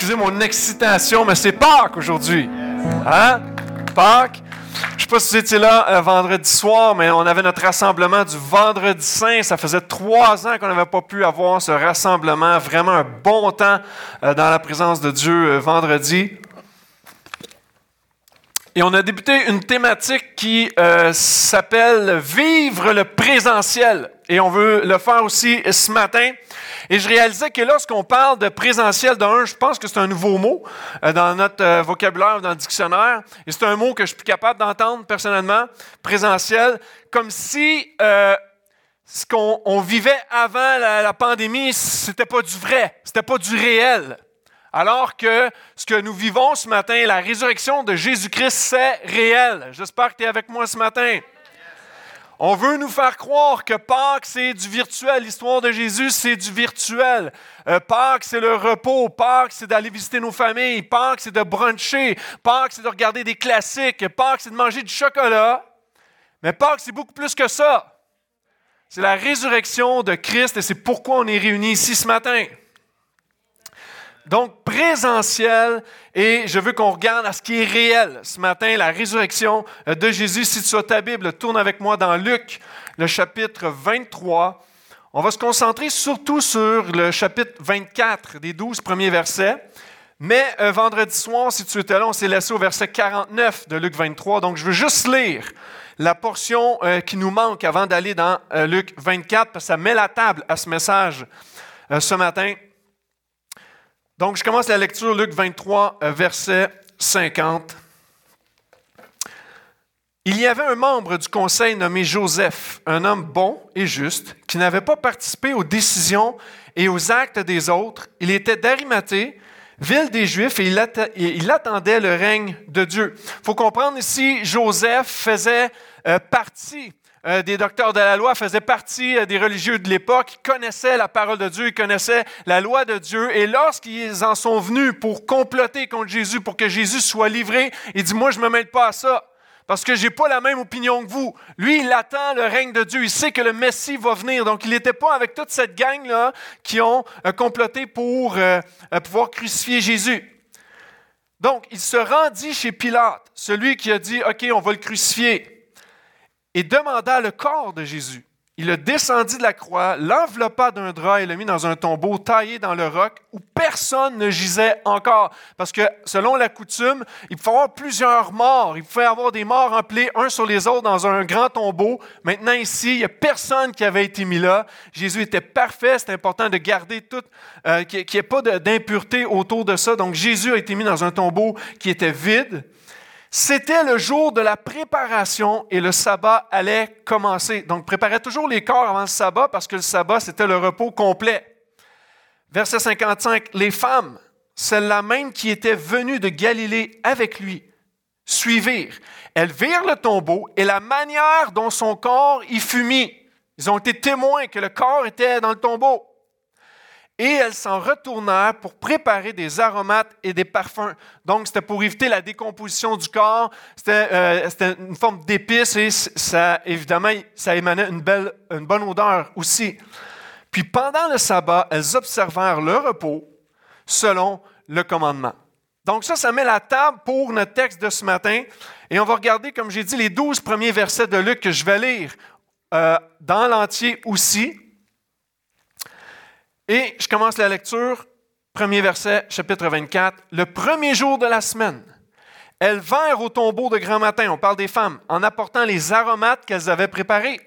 excusez mon excitation, mais c'est Pâques aujourd'hui. Hein? Pâques. Je ne sais pas si vous étiez là euh, vendredi soir, mais on avait notre rassemblement du vendredi saint. Ça faisait trois ans qu'on n'avait pas pu avoir ce rassemblement. Vraiment un bon temps euh, dans la présence de Dieu euh, vendredi. Et on a débuté une thématique qui s'appelle Vivre le présentiel. Et on veut le faire aussi ce matin. Et je réalisais que lorsqu'on parle de présentiel d'un, je pense que c'est un nouveau mot euh, dans notre euh, vocabulaire, dans le dictionnaire. Et c'est un mot que je suis plus capable d'entendre personnellement, présentiel, comme si euh, ce qu'on vivait avant la, la pandémie, c'était pas du vrai, c'était pas du réel. Alors que ce que nous vivons ce matin, la résurrection de Jésus-Christ, c'est réel. J'espère que tu es avec moi ce matin. On veut nous faire croire que Pâques, c'est du virtuel. L'histoire de Jésus, c'est du virtuel. Euh, Pâques, c'est le repos. Pâques, c'est d'aller visiter nos familles. Pâques, c'est de bruncher. Pâques, c'est de regarder des classiques. Pâques, c'est de manger du chocolat. Mais Pâques, c'est beaucoup plus que ça. C'est la résurrection de Christ et c'est pourquoi on est réunis ici ce matin. Donc, présentiel, et je veux qu'on regarde à ce qui est réel ce matin, la résurrection euh, de Jésus. Si tu as ta Bible, tourne avec moi dans Luc, le chapitre 23. On va se concentrer surtout sur le chapitre 24 des 12 premiers versets. Mais euh, vendredi soir, si tu étais là, on s'est laissé au verset 49 de Luc 23. Donc, je veux juste lire la portion euh, qui nous manque avant d'aller dans Luc 24, parce que ça met la table à ce message ce matin. Donc, je commence la lecture, Luc 23, euh, verset 50. Il y avait un membre du conseil nommé Joseph, un homme bon et juste, qui n'avait pas participé aux décisions et aux actes des autres. Il était d'Arimathée, ville des Juifs, et il, attendait le règne de Dieu. Il faut comprendre ici, Joseph faisait euh, partie euh, des docteurs de la loi, faisaient partie euh, des religieux de l'époque, ils connaissaient la parole de Dieu, ils connaissaient la loi de Dieu. Et lorsqu'ils en sont venus pour comploter contre Jésus, pour que Jésus soit livré, il dit, moi, je ne me mêle pas à ça. Parce que je n'ai pas la même opinion que vous. Lui, il attend le règne de Dieu. Il sait que le Messie va venir. Donc, il n'était pas avec toute cette gang-là qui ont euh, comploté pour pouvoir crucifier Jésus. Donc, il se rendit chez Pilate, celui qui a dit, OK, on va le crucifier et demanda le corps de Jésus. Il le descendit de la croix, l'enveloppa d'un drap et le mit dans un tombeau taillé dans le roc où personne ne gisait encore. Parce que selon la coutume, il y avoir plusieurs morts. Il pouvait avoir des morts empilés un sur les autres dans un grand tombeau. Maintenant ici, il n'y a personne qui avait été mis là. Jésus était parfait. C'est important de garder tout, euh, qu'il n'y ait pas d'impureté autour de ça. Donc Jésus a été mis dans un tombeau qui était vide. C'était le jour de la préparation et le sabbat allait commencer. Donc, préparez toujours les corps avant le sabbat parce que le sabbat, c'était le repos complet. Verset 55, les femmes, celles-là même qui étaient venues de Galilée avec lui, suivirent. Elles virent le tombeau et la manière dont son corps y fut mis. Ils ont été témoins que le corps était dans le tombeau et elles s'en retournèrent pour préparer des aromates et des parfums. Donc, c'était pour éviter la décomposition du corps. C'était, euh, une forme d'épice et ça, évidemment, ça émanait une, belle, une bonne odeur aussi. Puis, pendant le sabbat, elles observèrent le repos selon le commandement. Donc, ça, ça met la table pour notre texte de ce matin. Et on va regarder, comme j'ai dit, les douze premiers versets de Luc que je vais lire euh, dans l'entier aussi. Et je commence la lecture, premier verset, chapitre 24. Le premier jour de la semaine, elles vinrent au tombeau de grand matin, on parle des femmes, en apportant les aromates qu'elles avaient préparés.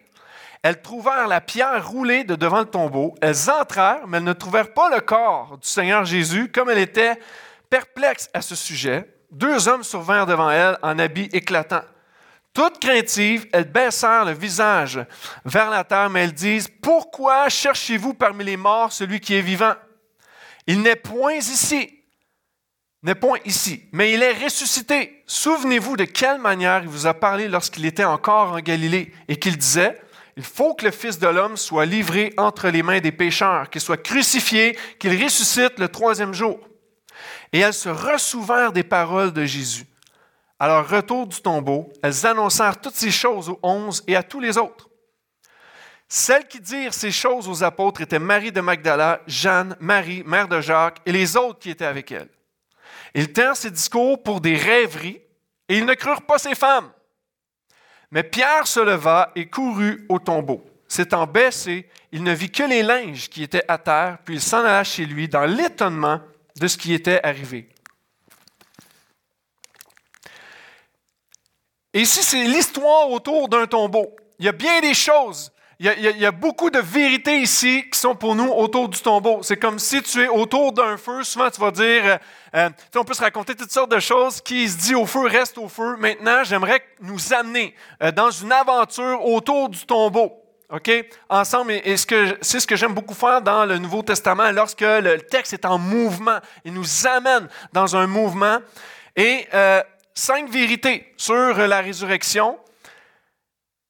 Elles trouvèrent la pierre roulée de devant le tombeau. Elles entrèrent, mais elles ne trouvèrent pas le corps du Seigneur Jésus. Comme elles étaient perplexes à ce sujet, deux hommes survinrent devant elles en habits éclatants. Toutes craintives, elles baissèrent le visage vers la terre, mais elles disent, Pourquoi cherchez-vous parmi les morts celui qui est vivant? Il n'est point ici, n'est point ici, mais il est ressuscité. Souvenez-vous de quelle manière il vous a parlé lorsqu'il était encore en Galilée et qu'il disait, il faut que le Fils de l'homme soit livré entre les mains des pécheurs, qu'il soit crucifié, qu'il ressuscite le troisième jour. Et elles se ressouvinrent des paroles de Jésus. À leur retour du tombeau, elles annoncèrent toutes ces choses aux onze et à tous les autres. Celles qui dirent ces choses aux apôtres étaient Marie de Magdala, Jeanne, Marie, mère de Jacques, et les autres qui étaient avec elle. Ils tinrent ces discours pour des rêveries et ils ne crurent pas ces femmes. Mais Pierre se leva et courut au tombeau. S'étant baissé, il ne vit que les linges qui étaient à terre, puis il s'en alla chez lui dans l'étonnement de ce qui était arrivé. Et ici, c'est l'histoire autour d'un tombeau. Il y a bien des choses. Il y, a, beaucoup de vérités ici qui sont pour nous autour du tombeau. C'est comme si tu es autour d'un feu. Souvent, tu vas dire, euh, euh, on peut se raconter toutes sortes de choses. Qui se dit au feu, reste au feu. Maintenant, j'aimerais nous amener euh, dans une aventure autour du tombeau. OK? Ensemble, et c'est ce que j'aime beaucoup faire dans le Nouveau Testament, lorsque le texte est en mouvement. Il nous amène dans un mouvement. Et cinq vérités sur la résurrection.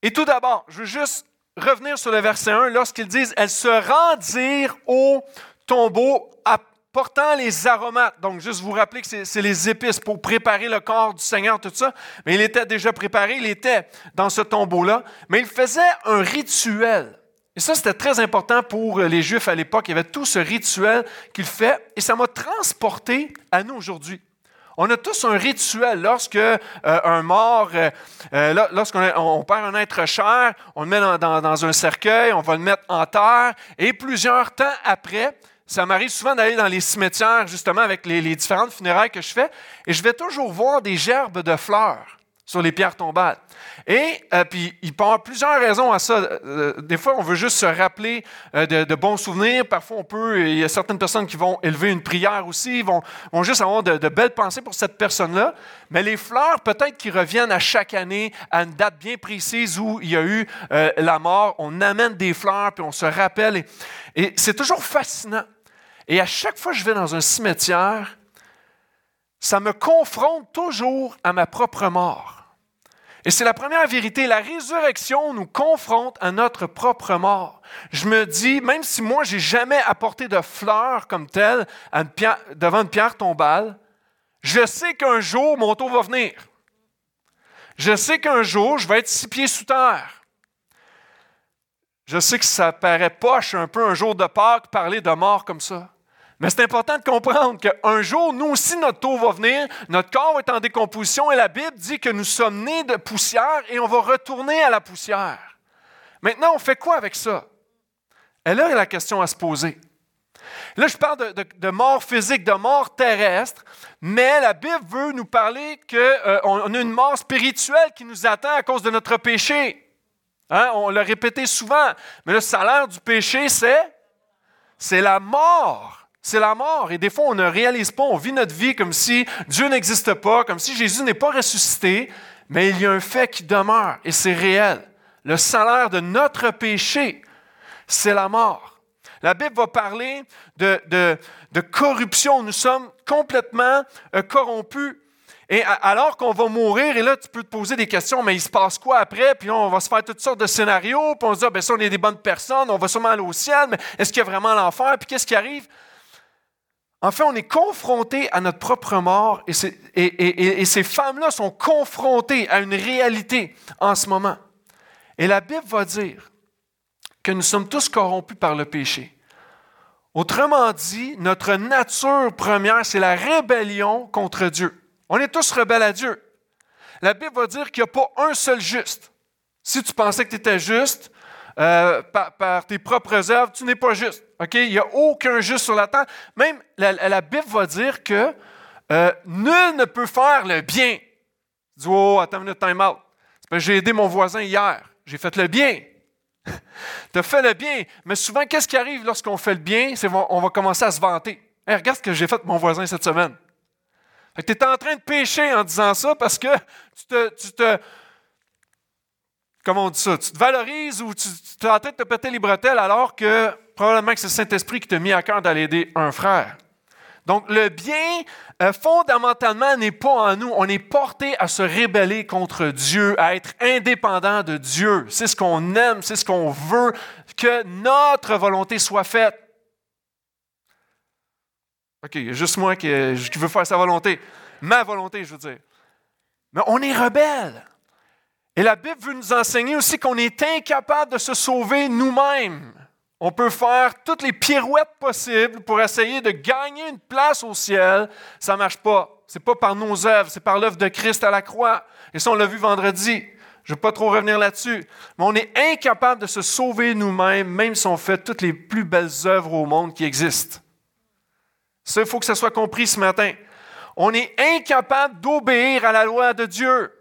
Et tout d'abord, je veux juste revenir sur le verset 1 lorsqu'ils disent Elles se rendirent au tombeau apportant les aromates. Donc, juste vous rappeler que c'est les épices pour préparer le corps du Seigneur, tout ça. Mais il était déjà préparé, il était dans ce tombeau-là. Mais il faisait un rituel. Et ça, c'était très important pour les Juifs à l'époque. Il y avait tout ce rituel qu'il fait. Et ça m'a transporté à nous aujourd'hui. On a tous un rituel. Lorsque euh, un mort, euh, euh, lorsqu'on perd un être cher, on le met dans, un cercueil, on va le mettre en terre, et plusieurs temps après, ça m'arrive souvent d'aller dans les cimetières, justement, avec les différentes funérailles que je fais, et je vais toujours voir des gerbes de fleurs sur les pierres tombales. Et euh, puis, il peut y avoir plusieurs raisons à ça. Euh, des fois, on veut juste se rappeler euh, de, bons souvenirs. Parfois, on peut, il y a certaines personnes qui vont élever une prière aussi, vont, vont juste avoir de, de, belles pensées pour cette personne-là. Mais les fleurs, peut-être qui reviennent à chaque année, à une date bien précise où il y a eu la mort. On amène des fleurs, puis on se rappelle. Et, et c'est toujours fascinant. Et à chaque fois que je vais dans un cimetière, ça me confronte toujours à ma propre mort. Et c'est la première vérité. La résurrection nous confronte à notre propre mort. Je me dis, même si moi, j'ai jamais apporté de fleurs comme telles devant une pierre tombale, je sais qu'un jour, mon tour va venir. Je sais qu'un jour, je vais être six pieds sous terre. Je sais que ça paraît poche un peu un jour de Pâques parler de mort comme ça. Mais c'est important de comprendre qu'un jour, nous aussi, notre tour va venir, notre corps est en décomposition et la Bible dit que nous sommes nés de poussière et on va retourner à la poussière. Maintenant, on fait quoi avec ça? Et là, il y a la question à se poser. Là, je parle de, mort physique, de mort terrestre, mais la Bible veut nous parler qu'on euh, a une mort spirituelle qui nous attend à cause de notre péché. Hein? On l'a répété souvent, mais le salaire du péché, c'est, c'est la mort c'est la mort. Et des fois, on ne réalise pas, on vit notre vie comme si Dieu n'existe pas, comme si Jésus n'est pas ressuscité, mais il y a un fait qui demeure et c'est réel. Le salaire de notre péché, c'est la mort. La Bible va parler de, corruption. Nous sommes complètement euh, corrompus. Et alors qu'on va mourir, et là, tu peux te poser des questions, mais il se passe quoi après? Puis là, on va se faire toutes sortes de scénarios, puis on se dit, ah, ben ça, on est des bonnes personnes, on va sûrement aller au ciel, mais est-ce qu'il y a vraiment l'enfer? Puis qu'est-ce qui arrive? En fait, on est confronté à notre propre mort et, ces femmes-là sont confrontées à une réalité en ce moment. Et la Bible va dire que nous sommes tous corrompus par le péché. Autrement dit, notre nature première, c'est la rébellion contre Dieu. On est tous rebelles à Dieu. La Bible va dire qu'il n'y a pas un seul juste. Si tu pensais que tu étais juste, euh, par, tes propres œuvres, tu n'es pas juste. Il n'y a aucun juste sur la terre. Même la, Bible va dire que euh, nul ne peut faire le bien. Tu dis, oh, attends une minute, time out. J'ai aidé mon voisin hier. J'ai fait le bien. tu as fait le bien. Mais souvent, qu'est-ce qui arrive lorsqu'on fait le bien? C'est qu'on va commencer à se vanter. regarde ce que j'ai fait pour mon voisin cette semaine. Tu es en train de pécher en disant ça parce que tu te comment on dit ça, tu te valorises ou tu, tu es en train de te péter les bretelles alors que probablement que c'est le Saint-Esprit qui t'a mis à cœur d'aller aider un frère. Donc, le bien, euh, fondamentalement, n'est pas en nous. On est porté à se rébeller contre Dieu, à être indépendant de Dieu. C'est ce qu'on aime, c'est ce qu'on veut, que notre volonté soit faite. OK, il y a juste moi qui, qui veux faire sa volonté. Ma volonté, je veux dire. Mais on est rebelle. Et la Bible veut nous enseigner aussi qu'on est incapable de se sauver nous-mêmes. On peut faire toutes les pirouettes possibles pour essayer de gagner une place au ciel. Ça ne marche pas. Ce n'est pas par nos œuvres, c'est par l'œuvre de Christ à la croix. Et ça, on l'a vu vendredi. Je ne vais pas trop revenir là-dessus. Mais on est incapable de se sauver nous-mêmes, même si on fait toutes les plus belles œuvres au monde qui existent. Ça, il faut que ça soit compris ce matin. On est incapable d'obéir à la loi de Dieu.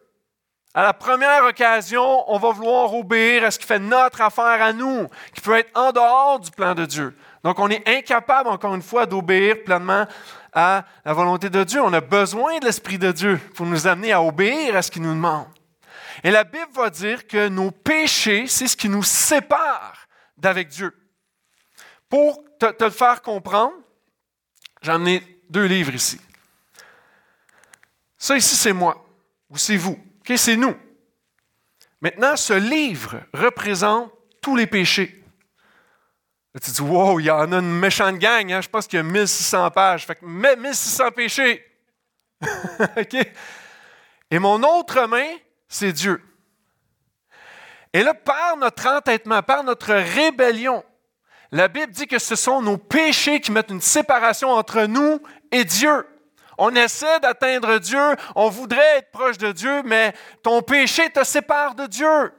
À la première occasion, on va vouloir obéir à ce qui fait notre affaire à nous, qui peut être en dehors du plan de Dieu. Donc, on est incapable, encore une fois, d'obéir pleinement à la volonté de Dieu. On a besoin de l'Esprit de Dieu pour nous amener à obéir à ce qu'il nous demande. Et la Bible va dire que nos péchés, c'est ce qui nous sépare d'avec Dieu. Pour te, le faire comprendre, j'en ai deux livres ici. Ça ici, c'est moi, ou c'est vous. C'est nous. Maintenant, ce livre représente tous les péchés. tu dis, wow, il y en a une méchante gang, hein? je pense qu'il y a 1600 pages. Fait que 1600 péchés. Et mon autre main, c'est Dieu. Et là, par notre entêtement, par notre rébellion, la Bible dit que ce sont nos péchés qui mettent une séparation entre nous et Dieu. On essaie d'atteindre Dieu, on voudrait être proche de Dieu, mais ton péché te sépare de Dieu.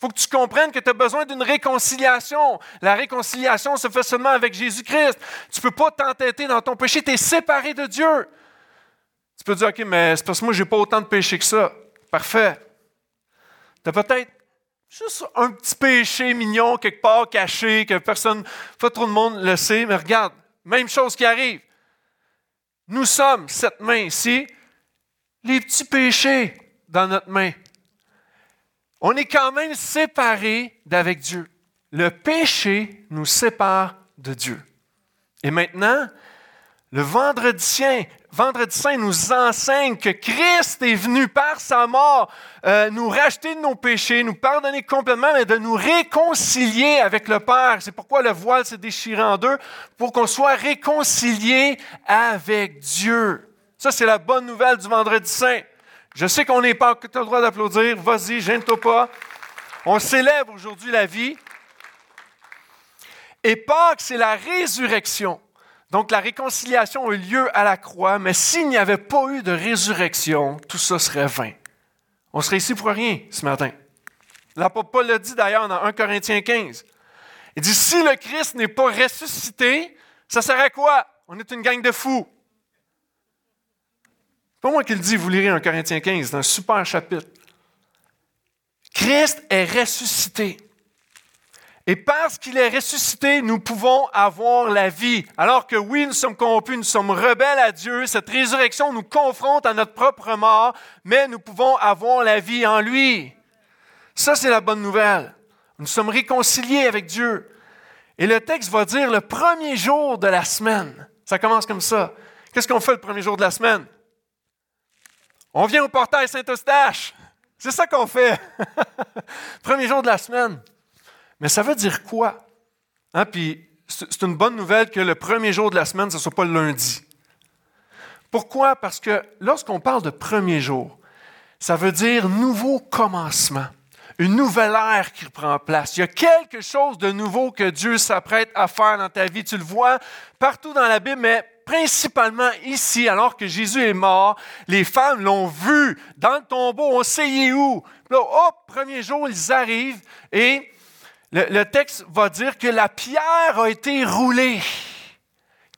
Il faut que tu comprennes que tu as besoin d'une réconciliation. La réconciliation se fait seulement avec Jésus-Christ. Tu ne peux pas t'entêter dans ton péché, tu es séparé de Dieu. Tu peux dire, OK, mais c'est parce que moi, je n'ai pas autant de péché que ça. Parfait. Tu as peut-être juste un petit péché mignon quelque part caché, que personne, pas trop de monde le sait, mais regarde, même chose qui arrive. Nous sommes, cette main ici, les petits péchés dans notre main. On est quand même séparés d'avec Dieu. Le péché nous sépare de Dieu. Et maintenant, le vendredi saint, vendredi saint nous enseigne que Christ est venu par sa mort euh, nous racheter de nos péchés, nous pardonner complètement, mais de nous réconcilier avec le Père. C'est pourquoi le voile s'est déchiré en deux, pour qu'on soit réconcilié avec Dieu. Ça, c'est la bonne nouvelle du vendredi saint. Je sais qu'on n'est pas, tu as le droit d'applaudir, vas-y, gêne-toi pas. On célèbre aujourd'hui la vie. Et Pâques, c'est la résurrection. Donc la réconciliation a eu lieu à la croix, mais s'il n'y avait pas eu de résurrection, tout ça serait vain. On serait ici pour rien ce matin. L'apôtre Paul l'a dit d'ailleurs dans 1 Corinthiens 15. Il dit, si le Christ n'est pas ressuscité, ça sert à quoi? On est une gang de fous. C'est pas moi qui le dis, vous lirez 1 Corinthiens 15, c'est un super chapitre. Christ est ressuscité. Et parce qu'il est ressuscité, nous pouvons avoir la vie. Alors que oui, nous sommes corrompus, nous sommes rebelles à Dieu, cette résurrection nous confronte à notre propre mort, mais nous pouvons avoir la vie en lui. Ça, c'est la bonne nouvelle. Nous sommes réconciliés avec Dieu. Et le texte va dire le premier jour de la semaine. Ça commence comme ça. Qu'est-ce qu'on fait le premier jour de la semaine? On vient au portail Saint-Eustache. C'est ça qu'on fait. premier jour de la semaine. Mais ça veut dire quoi? Hein? Puis c'est une bonne nouvelle que le premier jour de la semaine, ce ne soit pas le lundi. Pourquoi? Parce que lorsqu'on parle de premier jour, ça veut dire nouveau commencement, une nouvelle ère qui prend place. Il y a quelque chose de nouveau que Dieu s'apprête à faire dans ta vie. Tu le vois partout dans la Bible, mais principalement ici, alors que Jésus est mort, les femmes l'ont vu dans le tombeau, on sait où. là, hop, premier jour, ils arrivent et le, texte va dire que la pierre a été roulée.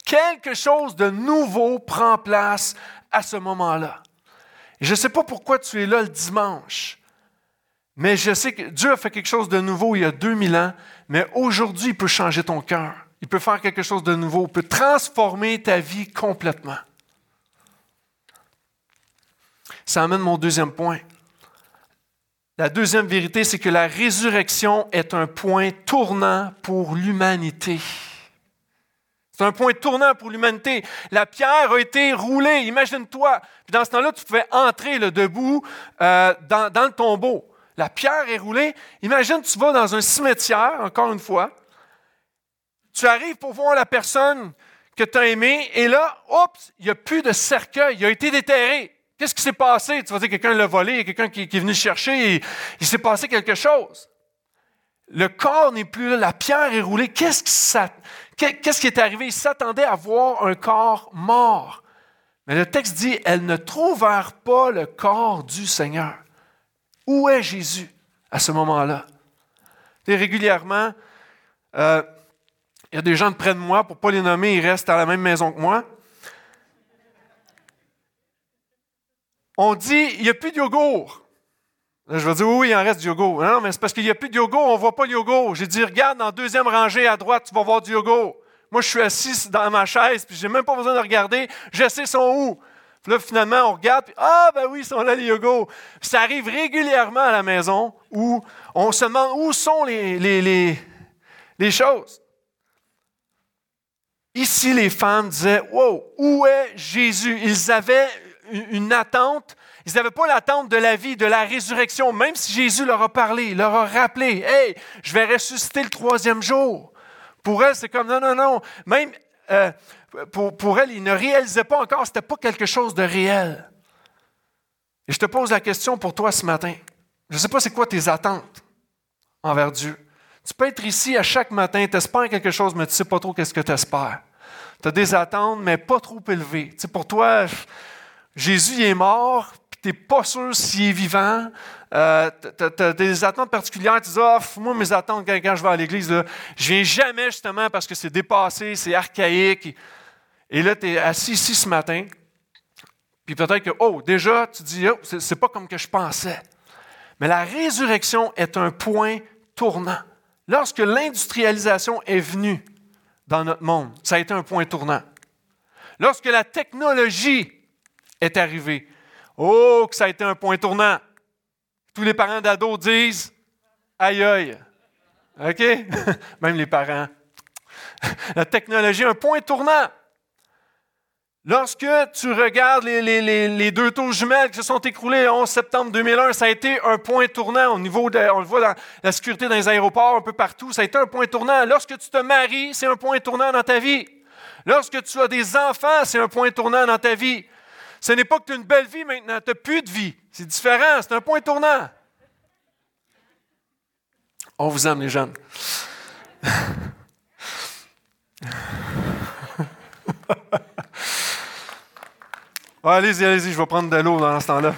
Quelque chose de nouveau prend place à ce moment-là. Je ne sais pas pourquoi tu es là le dimanche, mais je sais que Dieu a fait quelque chose de nouveau il y a 2000 ans, mais aujourd'hui, il peut changer ton cœur. Il peut faire quelque chose de nouveau, il peut transformer ta vie complètement. Ça amène mon deuxième point. La deuxième vérité, c'est que la résurrection est un point tournant pour l'humanité. C'est un point tournant pour l'humanité. La pierre a été roulée, imagine-toi. Dans ce temps-là, tu pouvais entrer le debout euh, dans, dans, le tombeau. La pierre est roulée. Imagine, tu vas dans un cimetière, encore une fois. Tu arrives pour voir la personne que tu as aimée, et là, oups, il n'y a plus de cercueil, il a été déterré. Qu'est-ce qui s'est passé? Tu vas dire quelqu'un l'a volé, quelqu'un qui, est venu chercher, il s'est passé quelque chose. le corps n'est plus là, la pierre est roulée. Qu'est-ce qui, est arrivé? Ils s'attendaient à voir un corps mort. Mais le texte dit, elles ne trouvèrent pas le corps du Seigneur. Où est Jésus à ce moment-là? Régulièrement, euh, il y a des gens de près de moi, pour ne pas les nommer, ils restent à la même maison que moi. On dit, il n'y a plus de yogourt. je vais dire, oui, il en reste du yogourt. Non, mais c'est parce qu'il n'y a plus de yogourt, on ne voit pas le yogourt. J'ai dit, regarde, dans la deuxième rangée à droite, tu vas voir du yogourt. Moi, je suis assis dans ma chaise, puis je n'ai même pas besoin de regarder. Je sais son où. Puis là, finalement, on regarde, puis ah, ben oui, ils sont là, les yogos. Ça arrive régulièrement à la maison où on se demande où sont les, les, les choses. Ici, les femmes disaient Wow, où est Jésus? Ils avaient une attente. Ils n'avaient pas l'attente de la vie, de la résurrection, même si Jésus leur a parlé, leur a rappelé Hey, je vais ressusciter le troisième jour. Pour elles, c'est comme non, non, non. Même euh, pour, pour elles, ils ne réalisaient pas encore, ce n'était pas quelque chose de réel. Et je te pose la question pour toi ce matin. Je ne sais pas c'est quoi tes attentes envers Dieu. Tu peux être ici à chaque matin, tu espères quelque chose, mais tu ne sais pas trop qu'est-ce que tu espères. Tu as des attentes, mais pas trop élevées. Tu sais, pour toi, Jésus est mort, puis tu n'es pas sûr s'il est vivant. Euh, tu as, des attentes particulières. Tu dis, ah, moi, mes attentes quand, je vais à l'église, je viens jamais justement parce que c'est dépassé, c'est archaïque. Et là, tu es assis ici ce matin, puis peut-être que, oh, déjà, tu dis, oh, c'est pas comme que je pensais. Mais la résurrection est un point tournant. Lorsque l'industrialisation est venue dans notre monde, ça a été un point tournant. Lorsque la technologie est arrivée, oh, que ça a été un point tournant. Tous les parents d'ados disent aïe aïe. OK? Même les parents. La technologie, un point tournant. Lorsque tu regardes les, deux taux jumelles qui se sont écroulés le 11 septembre 2001, ça a été un point tournant au niveau de, on le voit dans la sécurité dans les aéroports, un peu partout, ça a été un point tournant. Lorsque tu te maries, c'est un point tournant dans ta vie. Lorsque tu as des enfants, c'est un point tournant dans ta vie. Ce n'est pas que tu as une belle vie maintenant, tu n'as plus de vie. C'est différent, c'est un point tournant. On vous aime les jeunes. allez-y, allez-y, je vais prendre de l'eau dans ce temps-là.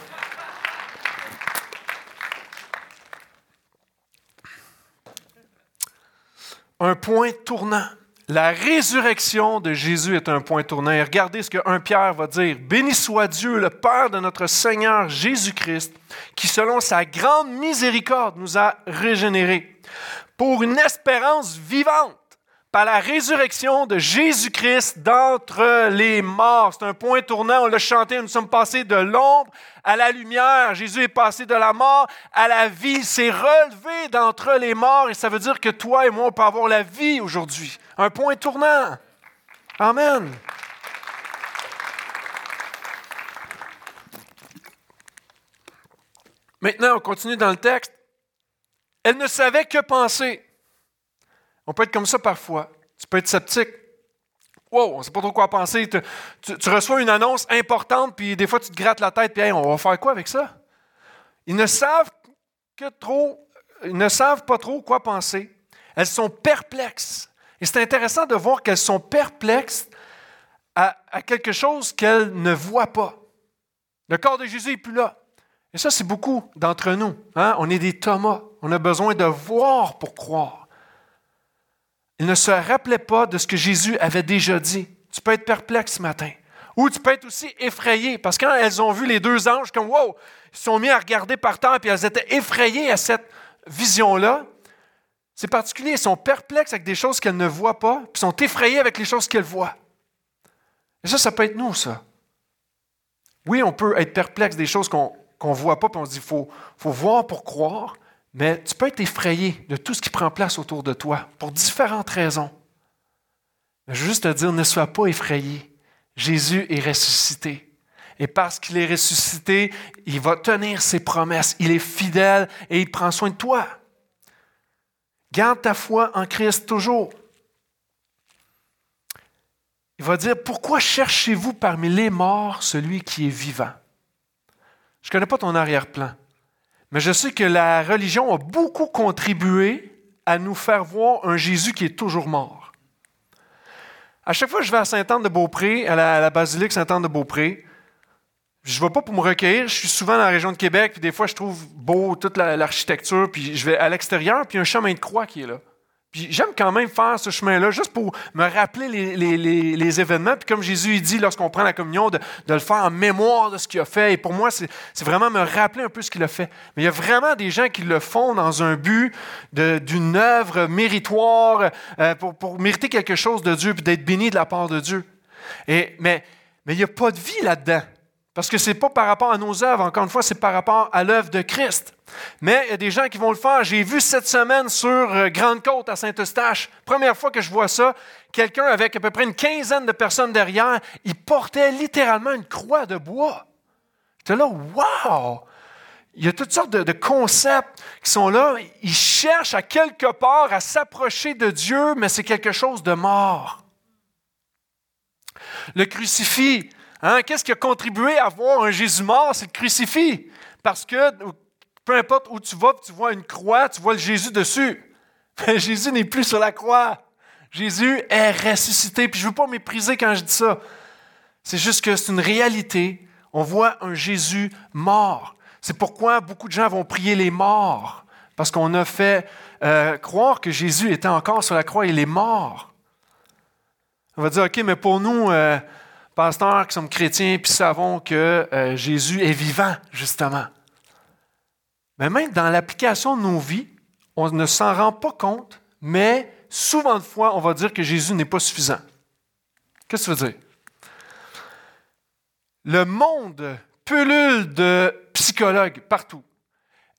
Un point tournant. La résurrection de Jésus est un point tournant. Regardez ce que 1 Pierre va dire. Béni soit Dieu, le Père de notre Seigneur Jésus-Christ, qui selon sa grande miséricorde nous a régénérés pour une espérance vivante par la résurrection de Jésus-Christ d'entre les morts. C'est un point tournant, on l'a chanté, nous sommes passés de l'ombre à la lumière. Jésus est passé de la mort à la vie, s'est relevé d'entre les morts et ça veut dire que toi et moi, on peut avoir la vie aujourd'hui. Un point tournant. Amen. Maintenant, on continue dans le texte. Elle ne savait que penser. On peut être comme ça parfois. Tu peux être sceptique. Wow, on ne sait pas trop quoi penser. Tu, reçois une annonce importante, puis des fois tu te grattes la tête, puis on va faire quoi avec ça? Ils ne savent que trop, ils ne savent pas trop quoi penser. Elles sont perplexes. Et c'est intéressant de voir qu'elles sont perplexes à, quelque chose qu'elles ne voient pas. Le corps de Jésus n'est plus là. Et ça, c'est beaucoup d'entre nous. Hein? On est des Thomas. On a besoin de voir pour croire. Ne se rappelaient pas de ce que Jésus avait déjà dit. Tu peux être perplexe ce matin. Ou tu peux être aussi effrayé, parce que quand elles ont vu les deux anges, comme wow, ils se sont mis à regarder par terre, puis elles étaient effrayées à cette vision-là. C'est particulier, elles sont perplexes avec des choses qu'elles ne voient pas, puis sont effrayées avec les choses qu'elles voient. Et ça, ça peut être nous, ça. Oui, on peut être perplexe des choses qu'on ne voit pas, puis on se dit, il faut voir pour croire. Mais tu peux être effrayé de tout ce qui prend place autour de toi pour différentes raisons. Mais je veux juste te dire, ne sois pas effrayé. Jésus est ressuscité. Et parce qu'il est ressuscité, il va tenir ses promesses. Il est fidèle et il prend soin de toi. Garde ta foi en Christ toujours. Il va dire, pourquoi cherchez-vous parmi les morts celui qui est vivant? Je ne connais pas ton arrière-plan. Mais je sais que la religion a beaucoup contribué à nous faire voir un Jésus qui est toujours mort. À chaque fois que je vais à Sainte-Anne-de-Beaupré, à la, basilique Sainte-Anne-de-Beaupré, je ne vais pas pour me recueillir. Je suis souvent dans la région de Québec, puis des fois, je trouve beau toute l'architecture, puis je vais à l'extérieur, puis il y a un chemin de croix qui est là j'aime quand même faire ce chemin-là, juste pour me rappeler les, événements. Puis comme Jésus dit lorsqu'on prend la communion, de, le faire en mémoire de ce qu'il a fait. Et pour moi, c'est vraiment me rappeler un peu ce qu'il a fait. Mais il y a vraiment des gens qui le font dans un but d'une œuvre méritoire, euh, pour, mériter quelque chose de Dieu, puis d'être béni de la part de Dieu. Et, mais, mais il n'y a pas de vie là-dedans. Parce que ce n'est pas par rapport à nos œuvres, encore une fois, c'est par rapport à l'œuvre de Christ. Mais il y a des gens qui vont le faire. J'ai vu cette semaine sur euh, Grande-Côte à Saint-Eustache, première fois que je vois ça, quelqu'un avec à peu près une quinzaine de personnes derrière, il portait littéralement une croix de bois. J'étais là, wow! Il y a toutes sortes de, de, concepts qui sont là. Ils cherchent à quelque part à s'approcher de Dieu, mais c'est quelque chose de mort. Le crucifix, Hein? Qu'est-ce qui a contribué à voir un Jésus mort? C'est le crucifix. Parce que peu importe où tu vas, tu vois une croix, tu vois le Jésus dessus. Mais Jésus n'est plus sur la croix. Jésus est ressuscité. Puis je ne veux pas mépriser quand je dis ça. C'est juste que c'est une réalité. On voit un Jésus mort. C'est pourquoi beaucoup de gens vont prier les morts. Parce qu'on a fait euh, croire que Jésus était encore sur la croix. Il est mort. On va dire, OK, mais pour nous, euh, pasteurs qui sommes chrétiens, puis savons que euh, Jésus est vivant, justement. Mais même dans l'application de nos vies, on ne s'en rend pas compte, mais souvent de fois, on va dire que Jésus n'est pas suffisant. Qu'est-ce que ça veut dire? Le monde pullule de psychologues partout.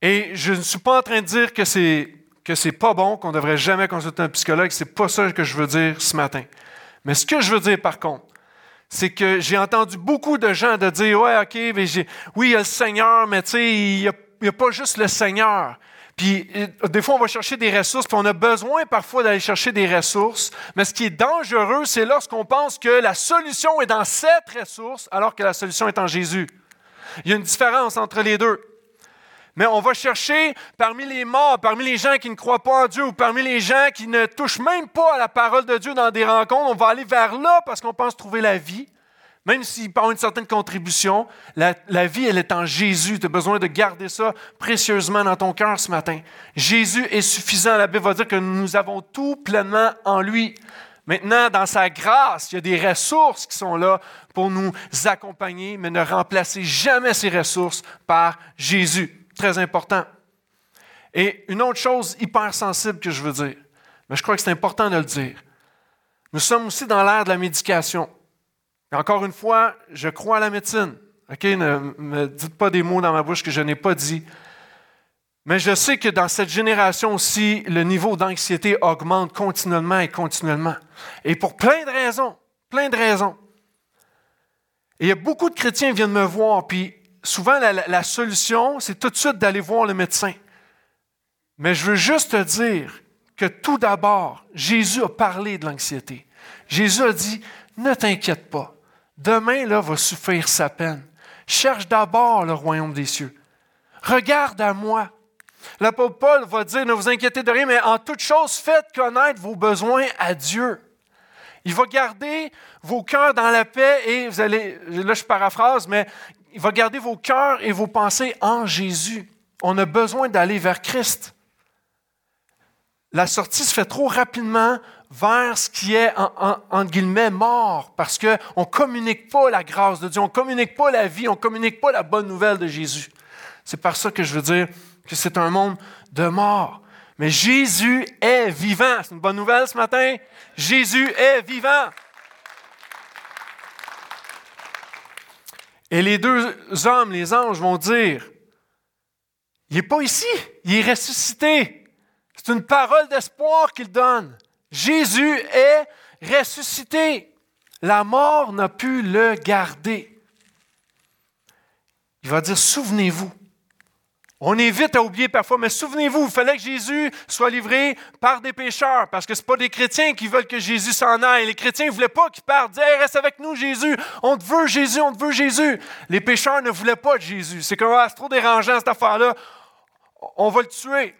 Et je ne suis pas en train de dire que c'est que c'est pas bon, qu'on ne devrait jamais consulter un psychologue. C'est pas ça que je veux dire ce matin. Mais ce que je veux dire, par contre, c'est que j'ai entendu beaucoup de gens dire Ouais, OK, mais oui, il y a le Seigneur, mais tu sais, il n'y a, pas juste le Seigneur. Puis euh, des fois, on va chercher des ressources, puis on a besoin parfois d'aller chercher des ressources. Mais ce qui est dangereux, c'est lorsqu'on pense que la solution est dans cette ressource, alors que la solution est en Jésus. Il y a une différence entre les deux. Mais on va chercher parmi les morts, parmi les gens qui ne croient pas en Dieu ou parmi les gens qui ne touchent même pas à la parole de Dieu dans des rencontres, on va aller vers là parce qu'on pense trouver la vie. Même s'ils ont une certaine contribution, la, vie, elle est en Jésus. Tu as besoin de garder ça précieusement dans ton cœur ce matin. Jésus est suffisant. La Bible va dire que nous avons tout pleinement en lui. Maintenant, dans sa grâce, il y a des ressources qui sont là pour nous accompagner, mais ne remplacez jamais ces ressources par Jésus très important. Et une autre chose hyper sensible que je veux dire, mais je crois que c'est important de le dire. Nous sommes aussi dans l'ère de la médication. Encore une fois, je crois à la médecine. OK? Ne me dites pas des mots dans ma bouche que je n'ai pas dit. Mais je sais que dans cette génération aussi, le niveau d'anxiété augmente continuellement et continuellement. Et pour plein de raisons. Plein de raisons. Et il y a beaucoup de chrétiens qui viennent me voir, puis souvent, la, solution, c'est tout de suite d'aller voir le médecin. Mais je veux juste te dire que tout d'abord, Jésus a parlé de l'anxiété. Jésus a dit, ne t'inquiète pas, demain là, va suffire sa peine. Cherche d'abord le royaume des cieux. Regarde à moi. L'apôtre Paul va dire, ne vous inquiétez de rien, mais en toute chose, faites connaître vos besoins à Dieu. Il va garder vos cœurs dans la paix et vous allez, là je paraphrase, mais il va garder vos cœurs et vos pensées en Jésus. On a besoin d'aller vers Christ. La sortie se fait trop rapidement vers ce qui est, en, guillemets, mort, parce qu'on ne communique pas la grâce de Dieu, on ne communique pas la vie, on ne communique pas la bonne nouvelle de Jésus. C'est par ça que je veux dire que c'est un monde de mort. Mais Jésus est vivant. C'est une bonne nouvelle ce matin. Jésus est vivant. Et les deux hommes, les anges, vont dire, il n'est pas ici, il est ressuscité. C'est une parole d'espoir qu'il donne. Jésus est ressuscité. La mort n'a pu le garder. Il va dire, souvenez-vous, on est vite à oublier parfois, mais souvenez-vous, il fallait que Jésus soit livré par des pécheurs, parce que ce pas des chrétiens qui veulent que Jésus s'en aille. Les chrétiens ne voulaient pas qu'il parte, dire reste avec nous, Jésus, on te veut, Jésus, on te veut, Jésus. Les pécheurs ne voulaient pas de Jésus. C'est comme, ah, trop dérangeant cette affaire-là, on va le tuer.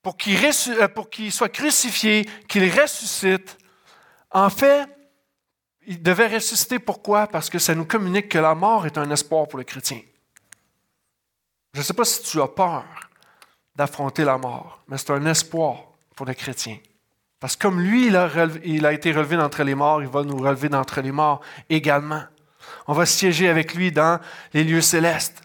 pour qu'il, euh, pour qu'il soit crucifié, qu'il ressuscite, en fait, il devait ressusciter pourquoi? Parce que ça nous communique que la mort est un espoir pour le chrétien. Je ne sais pas si tu as peur d'affronter la mort, mais c'est un espoir pour le chrétien. Parce que comme lui, il a, été relevé d'entre les morts, il va nous relever d'entre les morts également. On va siéger avec lui dans les lieux célestes.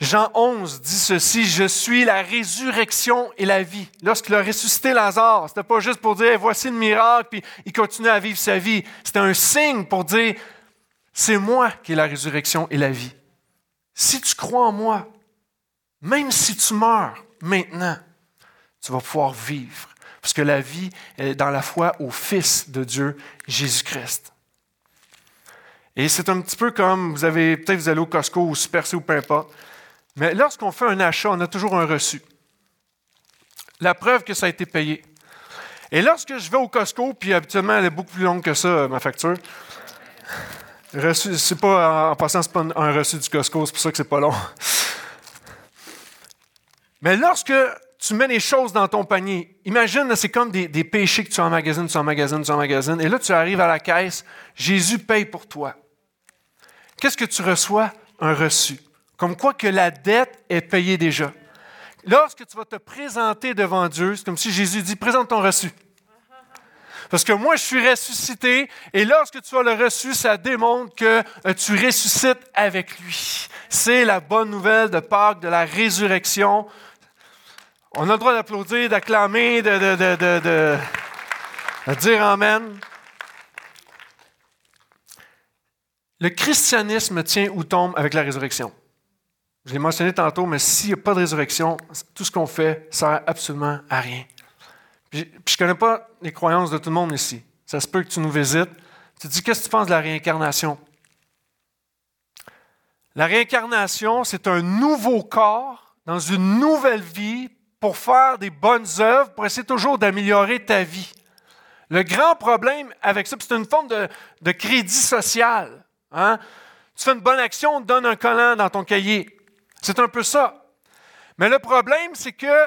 Jean 11 dit ceci, je suis la résurrection et la vie. Lorsqu'il a ressuscité Lazare, ce n'était pas juste pour dire, voici le miracle, puis il continue à vivre sa vie. C'était un signe pour dire, c'est moi qui ai la résurrection et la vie. Si tu crois en moi, même si tu meurs maintenant, tu vas pouvoir vivre. Parce que la vie est dans la foi au Fils de Dieu, Jésus-Christ. Et c'est un petit peu comme, vous avez, peut-être vous allez au Costco ou Super C ou peu importe, mais lorsqu'on fait un achat, on a toujours un reçu. La preuve que ça a été payé. Et lorsque je vais au Costco, puis habituellement elle est beaucoup plus longue que ça, ma facture, c'est pas, en passant, c'est pas un reçu du Costco, c'est pour ça que c'est pas long. Mais lorsque tu mets les choses dans ton panier, imagine, c'est comme des, péchés que tu emmagasines, tu emmagasines, tu emmagasines, et là tu arrives à la caisse, Jésus paye pour toi. Qu'est-ce que tu reçois? Un reçu. Comme quoi que la dette est payée déjà. Lorsque tu vas te présenter devant Dieu, c'est comme si Jésus dit, présente ton reçu. Parce que moi, je suis ressuscité, et lorsque tu as le reçu, ça démontre que euh, tu ressuscites avec lui. C'est la bonne nouvelle de Pâques, de la résurrection. On a le droit d'applaudir, d'acclamer, de, dire Amen. Le christianisme tient ou tombe avec la résurrection. Je l'ai mentionné tantôt, mais s'il n'y a pas de résurrection, tout ce qu'on fait sert absolument à rien. je ne connais pas les croyances de tout le monde ici. Ça se peut que tu nous visites. Tu te dis, qu'est-ce que tu penses de la réincarnation? La réincarnation, c'est un nouveau corps dans une nouvelle vie pour faire des bonnes œuvres, pour essayer toujours d'améliorer ta vie. Le grand problème avec ça, c'est une forme de, crédit social. Hein? Tu fais une bonne action, on te donne un collant dans ton cahier. C'est un peu ça. Mais le problème, c'est que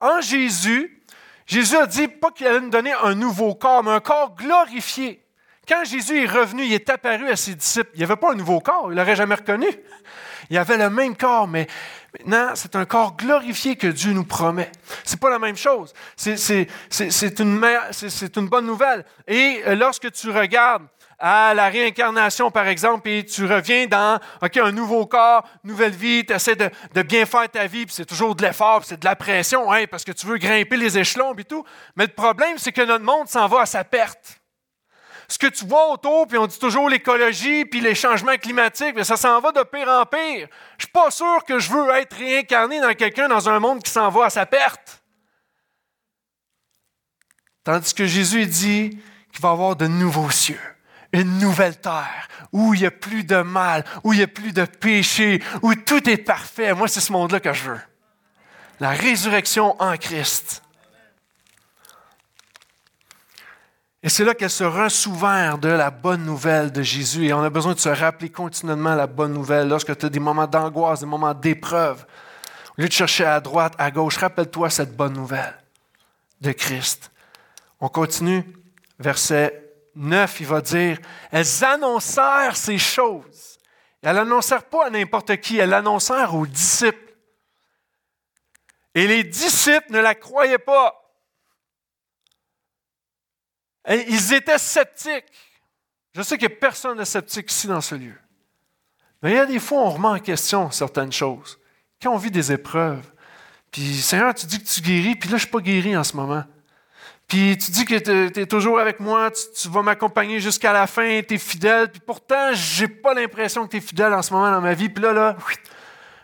en Jésus, Jésus a dit pas qu'il allait nous donner un nouveau corps, mais un corps glorifié. Quand Jésus est revenu, il est apparu à ses disciples. Il n'y avait pas un nouveau corps, il ne l'aurait jamais reconnu. Il avait le même corps, mais maintenant, c'est un corps glorifié que Dieu nous promet. Ce n'est pas la même chose. C'est une, bonne nouvelle. Et euh, lorsque tu regardes à la réincarnation, par exemple, et tu reviens dans un nouveau corps, nouvelle vie, tu essaies de, bien faire ta vie, puis c'est toujours de l'effort, puis c'est de la pression, hein, parce que tu veux grimper les échelons, et tout. Mais le problème, c'est que notre monde s'en va à sa perte. Ce que tu vois autour, puis on dit toujours l'écologie, puis les changements climatiques, mais ça s'en va de pire en pire. Je suis pas sûr que je veux être réincarné dans quelqu'un dans un monde qui s'en va à sa perte. Tandis que Jésus dit qu'il va avoir de nouveaux cieux une nouvelle terre où il n'y a plus de mal, où il n'y a plus de péché, où tout est parfait. Moi, c'est ce monde-là que je veux. La résurrection en Christ. Et c'est là qu'elle se ressouvert de la bonne nouvelle de Jésus. Et on a besoin de se rappeler continuellement la bonne nouvelle lorsque tu as des moments d'angoisse, des moments d'épreuve. Au lieu de chercher à droite, à gauche, rappelle-toi cette bonne nouvelle de Christ. On continue, verset 9, il va dire, elles annoncèrent ces choses. elles n'annoncèrent pas à n'importe qui, elles l'annoncèrent aux disciples. Et les disciples ne la croyaient pas. Ils étaient sceptiques. Je sais a personne de sceptique ici dans ce lieu. Mais il y a des fois, on remet en question certaines choses. Quand on vit des épreuves, puis Seigneur, tu dis que tu guéris, puis là, je ne suis pas guéri en ce moment. Puis tu dis que tu es toujours avec moi, tu, vas m'accompagner jusqu'à la fin, tu es fidèle. Puis pourtant, j'ai pas l'impression que tu es fidèle en ce moment dans ma vie. Puis là, là,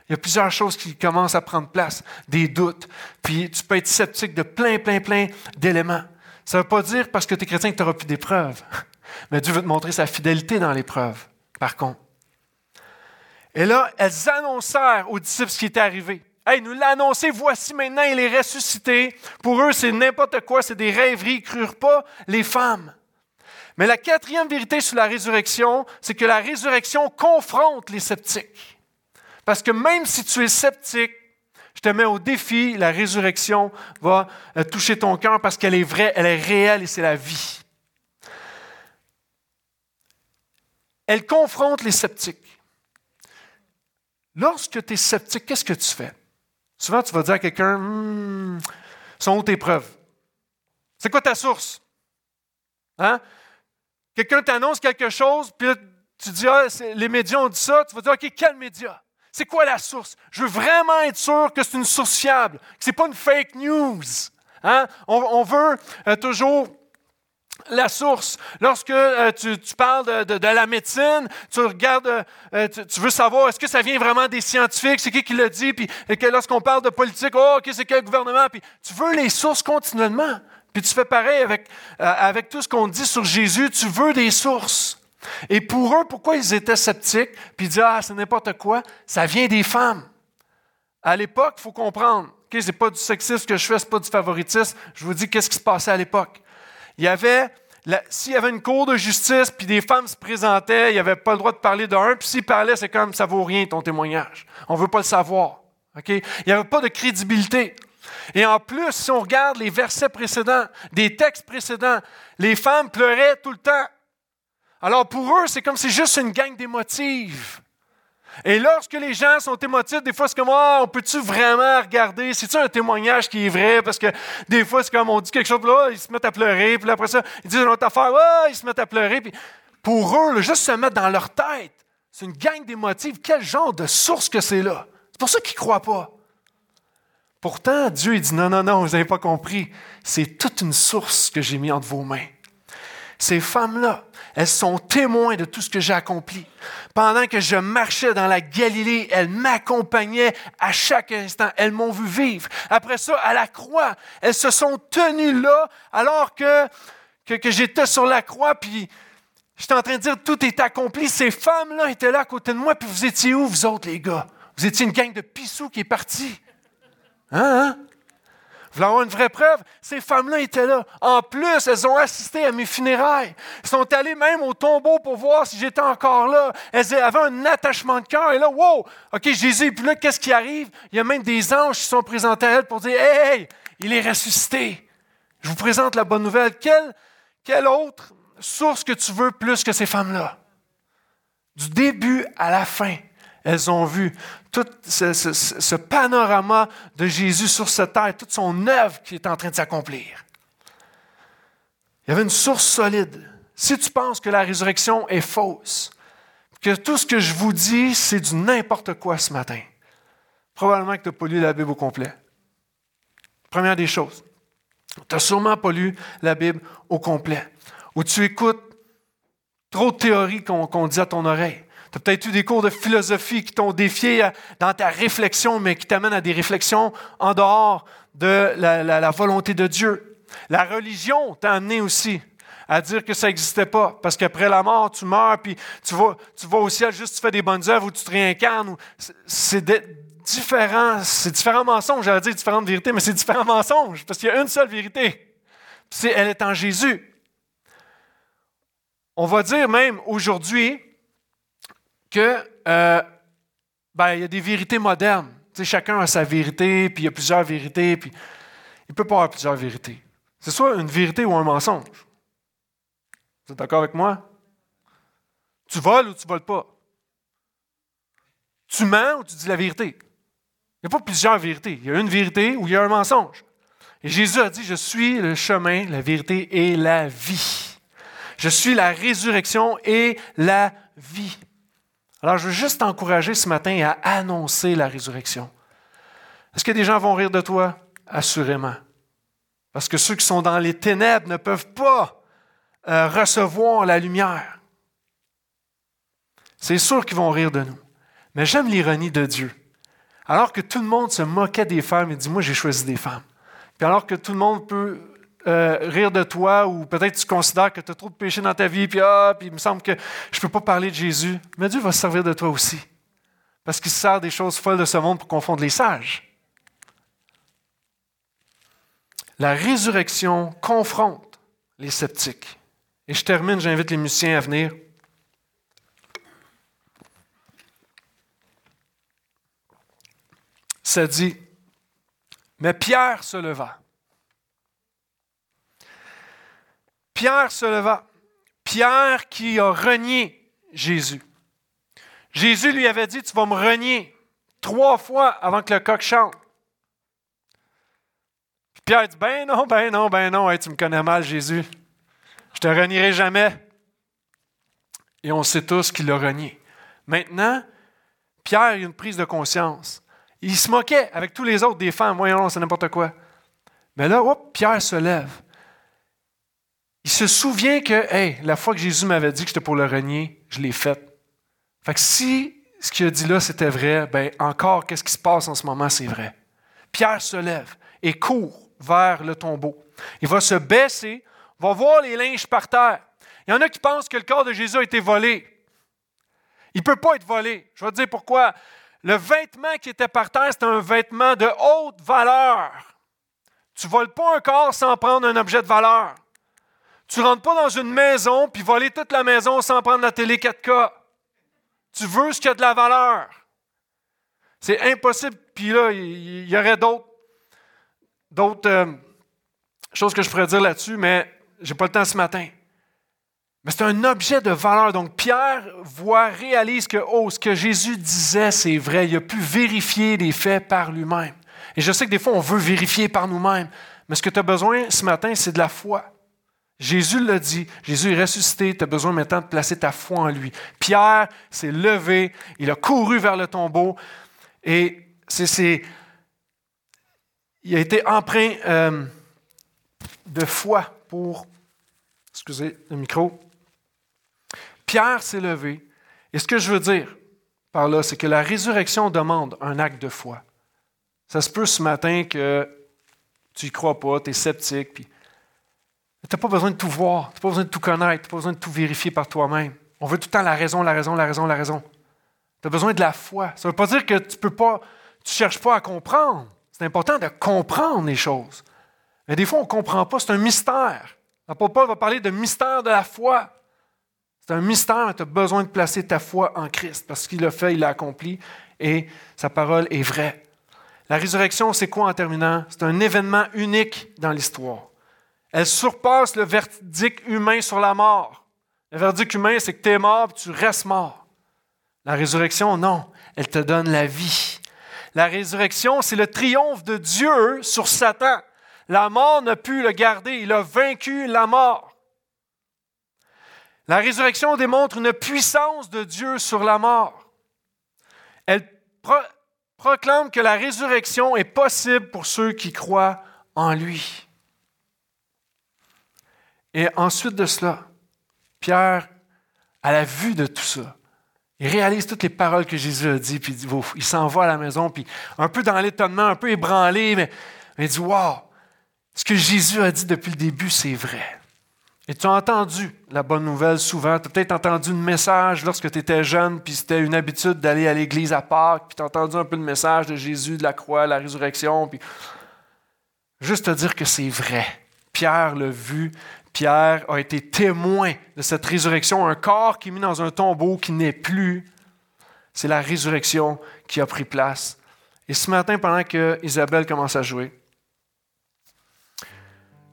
il y a plusieurs choses qui commencent à prendre place, des doutes. Puis tu peux être sceptique de plein, plein, plein d'éléments. Ça ne veut pas dire parce que tu es chrétien que tu n'auras plus d'épreuves. Mais Dieu veut te montrer sa fidélité dans l'épreuve, par contre. Et là, elles annoncèrent aux disciples ce qui était arrivé. Hey, nous l'a voici maintenant, il est ressuscité. Pour eux, c'est n'importe quoi, c'est des rêveries, ils crurent pas les femmes. Mais la quatrième vérité sur la résurrection, c'est que la résurrection confronte les sceptiques. Parce que même si tu es sceptique, Je te mets au défi, la résurrection va euh, toucher ton cœur parce qu'elle est vraie, elle est réelle et c'est la vie. Elle confronte les sceptiques. Lorsque tu es sceptique, qu'est-ce que tu fais? Souvent, tu vas dire à quelqu'un, hmm, sont où tes preuves? C'est quoi ta source? Hein? Quelqu'un t'annonce quelque chose, puis tu dis, ah, les médias ont dit ça, tu vas dire, OK, quel média? C'est quoi la source? Je veux vraiment être sûr que c'est une source fiable, que ce n'est pas une fake news. Hein? On, veut euh, toujours la source. Lorsque euh, tu, parles de, la médecine, tu regardes, euh, tu, veux savoir est-ce que ça vient vraiment des scientifiques, c'est qui qui l'a dit, puis que lorsqu'on parle de politique, oh, ok, c'est quel gouvernement, puis tu veux les sources continuellement. Puis tu fais pareil avec, avec tout ce qu'on dit sur Jésus, tu veux des sources. Et pour eux, pourquoi ils étaient sceptiques, puis ils disaient, ah, c'est n'importe quoi, ça vient des femmes. À l'époque, il faut comprendre, ce n'est pas du sexisme que je fais, ce n'est pas du favoritisme, je vous dis qu'est-ce qui se passait à l'époque. Il y avait, s'il y avait une cour de justice, puis des femmes se présentaient, il n'y avait pas le droit de parler d'un, puis s'ils parlaient, c'est comme, ça vaut rien ton témoignage. On ne veut pas le savoir. Il n'y avait pas de crédibilité. Et en plus, si on regarde les versets précédents, des textes précédents, les femmes pleuraient tout le temps. Alors pour eux, c'est comme si c'est juste une gang d'émotifs. Et lorsque les gens sont émotifs, des fois c'est comme oh, on peut-tu vraiment regarder? C'est-tu un témoignage qui est vrai? Parce que des fois c'est comme on dit quelque chose, là ils se mettent à pleurer, puis après ça ils disent une autre affaire, ils se mettent à pleurer. Puis pour eux, juste se mettre dans leur tête, c'est une gang d'émotifs. Quel genre de source que c'est là? C'est pour ça qu'ils ne croient pas. Pourtant, Dieu il dit non, non, non, vous n'avez pas compris. C'est toute une source que j'ai mis entre vos mains. Ces femmes-là, elles sont témoins de tout ce que j'ai accompli. Pendant que je marchais dans la Galilée, elles m'accompagnaient à chaque instant. Elles m'ont vu vivre. Après ça, à la croix, elles se sont tenues là alors que, j'étais sur la croix, puis j'étais en train de dire tout est accompli. Ces femmes-là étaient là à côté de moi, puis vous étiez où, vous autres, les gars? Vous étiez une gang de pissous qui est partie. Hein, hein? Vous avoir une vraie preuve? Ces femmes-là étaient là. En plus, elles ont assisté à mes funérailles. Elles sont allées même au tombeau pour voir si j'étais encore là. Elles avaient un attachement de cœur. Et là, wow! OK, Jésus et puis là. Qu'est-ce qui arrive? Il y a même des anges qui sont présentés à elles pour dire Hey, hey il est ressuscité. Je vous présente la bonne nouvelle. Quelle, quelle autre source que tu veux plus que ces femmes-là? Du début à la fin, elles ont vu tout ce, panorama de Jésus sur cette terre, toute son œuvre qui est en train de s'accomplir. Il y avait une source solide. Si tu penses que la résurrection est fausse, que tout ce que je vous dis, c'est du n'importe quoi ce matin, probablement que tu n'as pas lu la Bible au complet. Première des choses, tu n'as sûrement pas lu la Bible au complet, ou tu écoutes trop de théories qu'on dit à ton oreille. Tu as peut-être eu des cours de philosophie qui t'ont défié euh, dans ta réflexion, mais qui t'amènent à des réflexions en dehors de la, volonté de Dieu. La religion t'a amené aussi à dire que ça n'existait pas, parce qu'après la mort, tu meurs, puis tu vas, tu vas au ciel juste tu fais des bonnes œuvres ou tu te réincarnes. C'est différent, c'est différents mensonges, j'allais dire différentes vérités, mais c'est différents mensonges, parce qu'il y a une seule vérité. C'est, elle est en Jésus. On va dire même aujourd'hui, que euh, ben, il y a des vérités modernes. chacun a sa vérité, puis il y a plusieurs vérités, puis il peut pas avoir plusieurs vérités. C'est soit une vérité ou un mensonge. Vous êtes d'accord avec moi? Tu voles ou tu ne voles pas? Tu mens ou tu dis la vérité? Il n'y a pas plusieurs vérités. Il y a une vérité ou il y a un mensonge. Et Jésus a dit, je suis le chemin, la vérité et la vie. Je suis la résurrection et la vie. Alors, je veux juste t'encourager ce matin à annoncer la résurrection. Est-ce que des gens vont rire de toi? Assurément. Parce que ceux qui sont dans les ténèbres ne peuvent pas euh, recevoir la lumière. C'est sûr qu'ils vont rire de nous. Mais j'aime l'ironie de Dieu. Alors que tout le monde se moquait des femmes, il dit, moi j'ai choisi des femmes. Puis alors que tout le monde peut euh, rire de toi ou peut-être tu considères que tu as trop de péché dans ta vie, puis, ah, puis il me semble que je ne peux pas parler de Jésus. Mais Dieu va se servir de toi aussi. Parce qu'il se sert des choses folles de ce monde pour confondre les sages. La résurrection confronte les sceptiques. Et je termine, j'invite les musiciens à venir. Ça dit, Mais Pierre se leva. Pierre se leva. Pierre qui a renié Jésus. Jésus lui avait dit, tu vas me renier trois fois avant que le coq chante. Pierre dit, ben non, ben non, ben non, tu me connais mal, Jésus. Je te renierai jamais. Et on sait tous qu'il l'a renié. Maintenant, Pierre a une prise de conscience. Il se moquait avec tous les autres des femmes. Voyons, c'est n'importe quoi. Mais là, hop, Pierre se lève. Il se souvient que, hey, la fois que Jésus m'avait dit que j'étais pour le renier, je l'ai fait. Fait que si ce qu'il a dit là, c'était vrai, ben encore, qu'est-ce qui se passe en ce moment, c'est vrai. Pierre se lève et court vers le tombeau. Il va se baisser, va voir les linges par terre. Il y en a qui pensent que le corps de Jésus a été volé. Il ne peut pas être volé. Je vais te dire pourquoi. Le vêtement qui était par terre, c'est un vêtement de haute valeur. Tu ne voles pas un corps sans prendre un objet de valeur. Tu ne rentres pas dans une maison puis voler toute la maison sans prendre la télé 4K. Tu veux ce qui a de la valeur. C'est impossible. Puis là, il y, aurait d'autres, euh, choses que je pourrais dire là-dessus, mais je n'ai pas le temps ce matin. Mais c'est un objet de valeur. Donc Pierre voit, réalise que oh, ce que Jésus disait, c'est vrai. Il a pu vérifier les faits par lui-même. Et je sais que des fois, on veut vérifier par nous-mêmes. Mais ce que tu as besoin ce matin, c'est de la foi. Jésus l'a dit, Jésus est ressuscité, tu as besoin maintenant de placer ta foi en lui. Pierre s'est levé, il a couru vers le tombeau et c'est, il a été empreint euh, de foi pour, excusez le micro, Pierre s'est levé et ce que je veux dire par là, c'est que la résurrection demande un acte de foi. Ça se peut ce matin que tu n'y crois pas, tu es sceptique, puis tu n'as pas besoin de tout voir, tu n'as pas besoin de tout connaître, tu n'as pas besoin de tout vérifier par toi-même. On veut tout le temps la raison, la raison, la raison, la raison. Tu as besoin de la foi. Ça ne veut pas dire que tu peux pas, tu cherches pas à comprendre. C'est important de comprendre les choses. Mais des fois, on ne comprend pas, c'est un mystère. L'apôtre Paul va parler de mystère de la foi. C'est un mystère, tu as besoin de placer ta foi en Christ parce qu'il l'a fait, il l'a accompli et sa parole est vraie. La résurrection, c'est quoi en terminant? C'est un événement unique dans l'histoire. Elle surpasse le verdict humain sur la mort. Le verdict humain, c'est que tu es mort tu restes mort. La résurrection, non, elle te donne la vie. La résurrection, c'est le triomphe de Dieu sur Satan. La mort n'a pu le garder, il a vaincu la mort. La résurrection démontre une puissance de Dieu sur la mort. Elle proclame que la résurrection est possible pour ceux qui croient en lui. Et ensuite de cela, Pierre, à la vue de tout ça, il réalise toutes les paroles que Jésus a dit, puis il s'en va à la maison, puis un peu dans l'étonnement, un peu ébranlé, mais, il dit Waouh, ce que Jésus a dit depuis le début, c'est vrai. Et tu as entendu la bonne nouvelle souvent. Tu as peut-être entendu un message lorsque tu étais jeune, puis c'était une habitude d'aller à l'église à Pâques, puis tu as entendu un peu le message de Jésus, de la croix, la résurrection. Puis... Juste te dire que c'est vrai. Pierre l'a vu, Pierre a été témoin de cette résurrection, un corps qui est mis dans un tombeau qui n'est plus. C'est la résurrection qui a pris place. Et ce matin, pendant que Isabelle commence à jouer,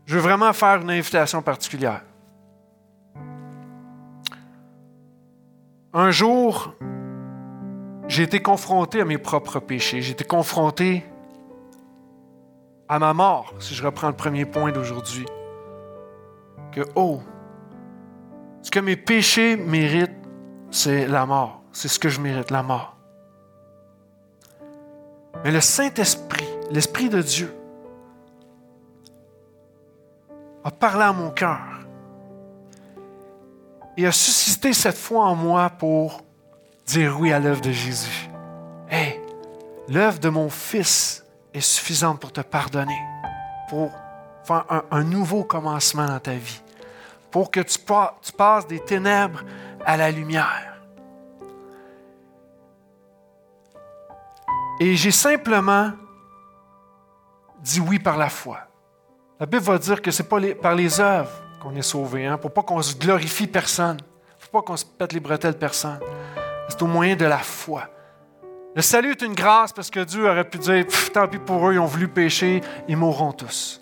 je veux vraiment faire une invitation particulière. Un jour, j'ai été confronté à mes propres péchés. J'ai été confronté à ma mort, si je reprends le premier point d'aujourd'hui que, oh, ce que mes péchés méritent, c'est la mort. C'est ce que je mérite, la mort. Mais le Saint-Esprit, l'Esprit de Dieu, a parlé à mon cœur et a suscité cette foi en moi pour dire oui à l'œuvre de Jésus. Hé, l'œuvre de mon Fils est suffisante pour te pardonner, pour faire un, un nouveau commencement dans ta vie pour que tu, passes des ténèbres à la lumière. Et j'ai simplement dit oui par la foi. La Bible va dire que ce n'est pas par les œuvres qu'on est sauvé, hein, pour pas qu'on se glorifie personne, pour pas qu'on se pète les bretelles personne. C'est au moyen de la foi. Le salut est une grâce parce que Dieu aurait pu dire, tant pis pour eux, ils ont voulu pécher, ils mourront tous.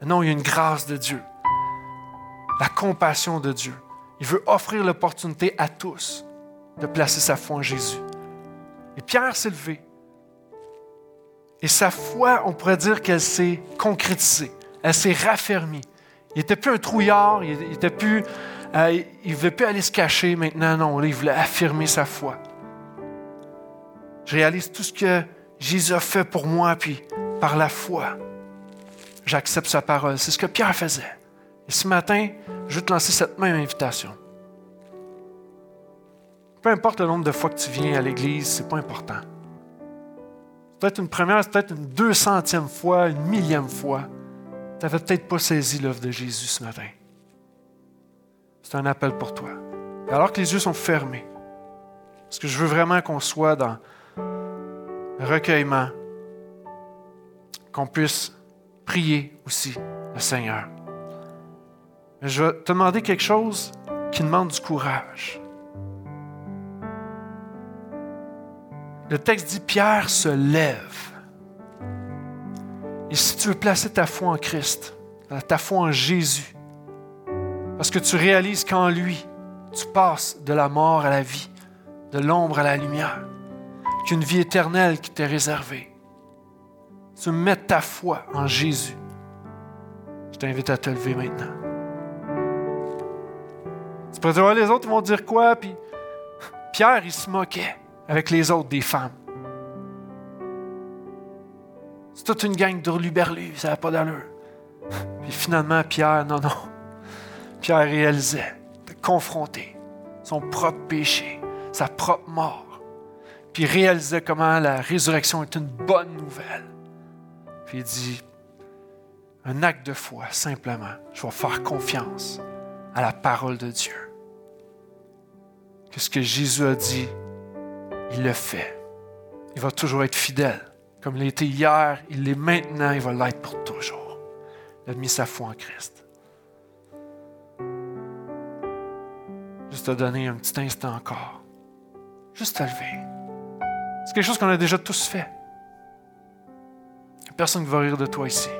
Non, il y a une grâce de Dieu, la compassion de Dieu. Il veut offrir l'opportunité à tous de placer sa foi en Jésus. Et Pierre s'est levé. Et sa foi, on pourrait dire qu'elle s'est concrétisée, elle s'est raffermie. Il n'était plus un trouillard, il ne plus, euh, il veut plus aller se cacher maintenant, non, il voulait affirmer sa foi. Je réalise tout ce que Jésus a fait pour moi, puis par la foi, j'accepte sa parole. C'est ce que Pierre faisait. Et ce matin, je vais te lancer cette même invitation. Peu importe le nombre de fois que tu viens à l'Église, c'est pas important. Peut-être une première, peut-être une deux centième fois, une millième fois. Tu n'avais peut-être pas saisi l'œuvre de Jésus ce matin. C'est un appel pour toi. Alors que les yeux sont fermés, parce que je veux vraiment qu'on soit dans recueillement, qu'on puisse prier aussi le Seigneur? Je vais te demander quelque chose qui demande du courage. Le texte dit Pierre se lève. Et si tu veux placer ta foi en Christ, ta foi en Jésus, parce que tu réalises qu'en lui, tu passes de la mort à la vie, de l'ombre à la lumière, qu'une vie éternelle qui t'est réservée. Tu mets ta foi en Jésus. Je t'invite à te lever maintenant. Tu peux dire, les autres vont dire quoi? Puis Pierre, il se moquait avec les autres des femmes. C'est toute une gang d'hurluberlus, ça n'a pas d'allure. Puis finalement, Pierre, non, non. Pierre réalisait, confronté, son propre péché, sa propre mort. Puis il réalisait comment la résurrection est une bonne nouvelle. Puis il dit, un acte de foi, simplement, je vais faire confiance à la parole de Dieu. Que ce que Jésus a dit, il le fait. Il va toujours être fidèle. Comme il l'était hier, il l'est maintenant, il va l'être pour toujours. Il a mis sa foi en Christ. Juste te donner un petit instant encore. Juste te lever. C'est quelque chose qu'on a déjà tous fait. Personne ne va rire de toi ici.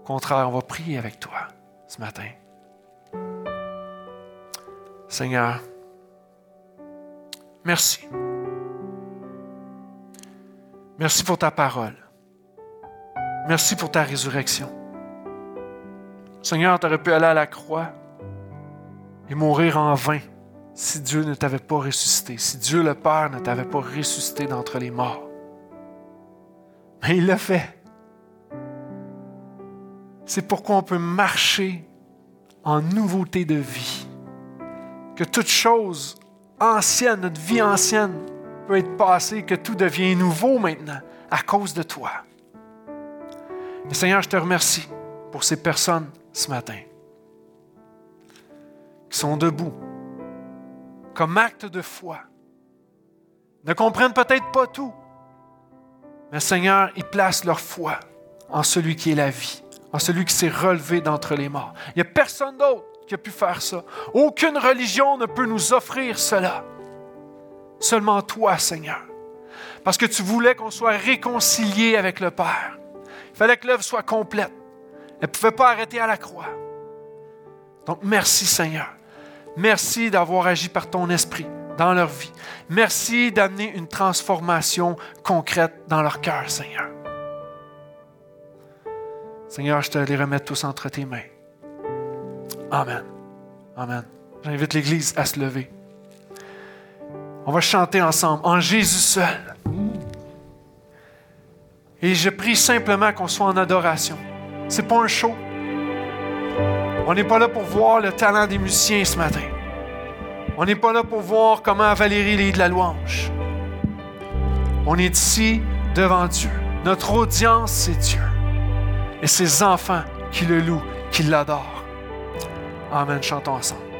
Au contraire, on va prier avec toi ce matin. Seigneur, Merci. Merci pour ta parole. Merci pour ta résurrection. Seigneur, tu aurais pu aller à la croix et mourir en vain si Dieu ne t'avait pas ressuscité, si Dieu le Père ne t'avait pas ressuscité d'entre les morts. Mais il l'a fait. C'est pourquoi on peut marcher en nouveauté de vie. Que toute chose ancienne, notre vie ancienne peut être passée, que tout devient nouveau maintenant à cause de toi. Seigneur, je te remercie pour ces personnes ce matin qui sont debout comme acte de foi, ne comprennent peut-être pas tout, mais Seigneur, ils placent leur foi en celui qui est la vie, en celui qui s'est relevé d'entre les morts. Il n'y a personne d'autre qui a pu faire ça. Aucune religion ne peut nous offrir cela. Seulement toi, Seigneur. Parce que tu voulais qu'on soit réconcilié avec le Père. Il fallait que l'œuvre soit complète. Elle ne pouvait pas arrêter à la croix. Donc merci, Seigneur. Merci d'avoir agi par ton esprit dans leur vie. Merci d'amener une transformation concrète dans leur cœur, Seigneur. Seigneur, je te les remets tous entre tes mains. Amen. Amen. J'invite l'Église à se lever. On va chanter ensemble, en Jésus seul. Et je prie simplement qu'on soit en adoration. C'est pas un show. On n'est pas là pour voir le talent des musiciens ce matin. On n'est pas là pour voir comment Valérie lit de la louange. On est ici devant Dieu. Notre audience, c'est Dieu. Et ses enfants qui le louent, qui l'adorent. Amen. Chantons ensemble.